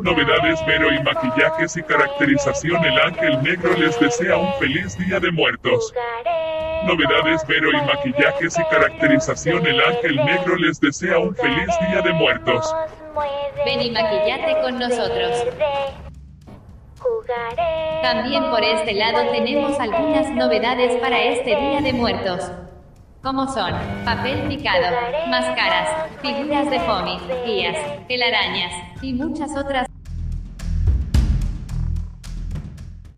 Novedades, Vero y maquillajes y caracterización. El ángel negro les desea un feliz día de muertos. Novedades, Vero y maquillajes y caracterización. El ángel negro les desea un feliz día de muertos. Ven y maquillate con nosotros. También por este lado tenemos algunas novedades para este Día de Muertos. Como son, papel picado, máscaras, figuras de foamy, guías, telarañas, y muchas otras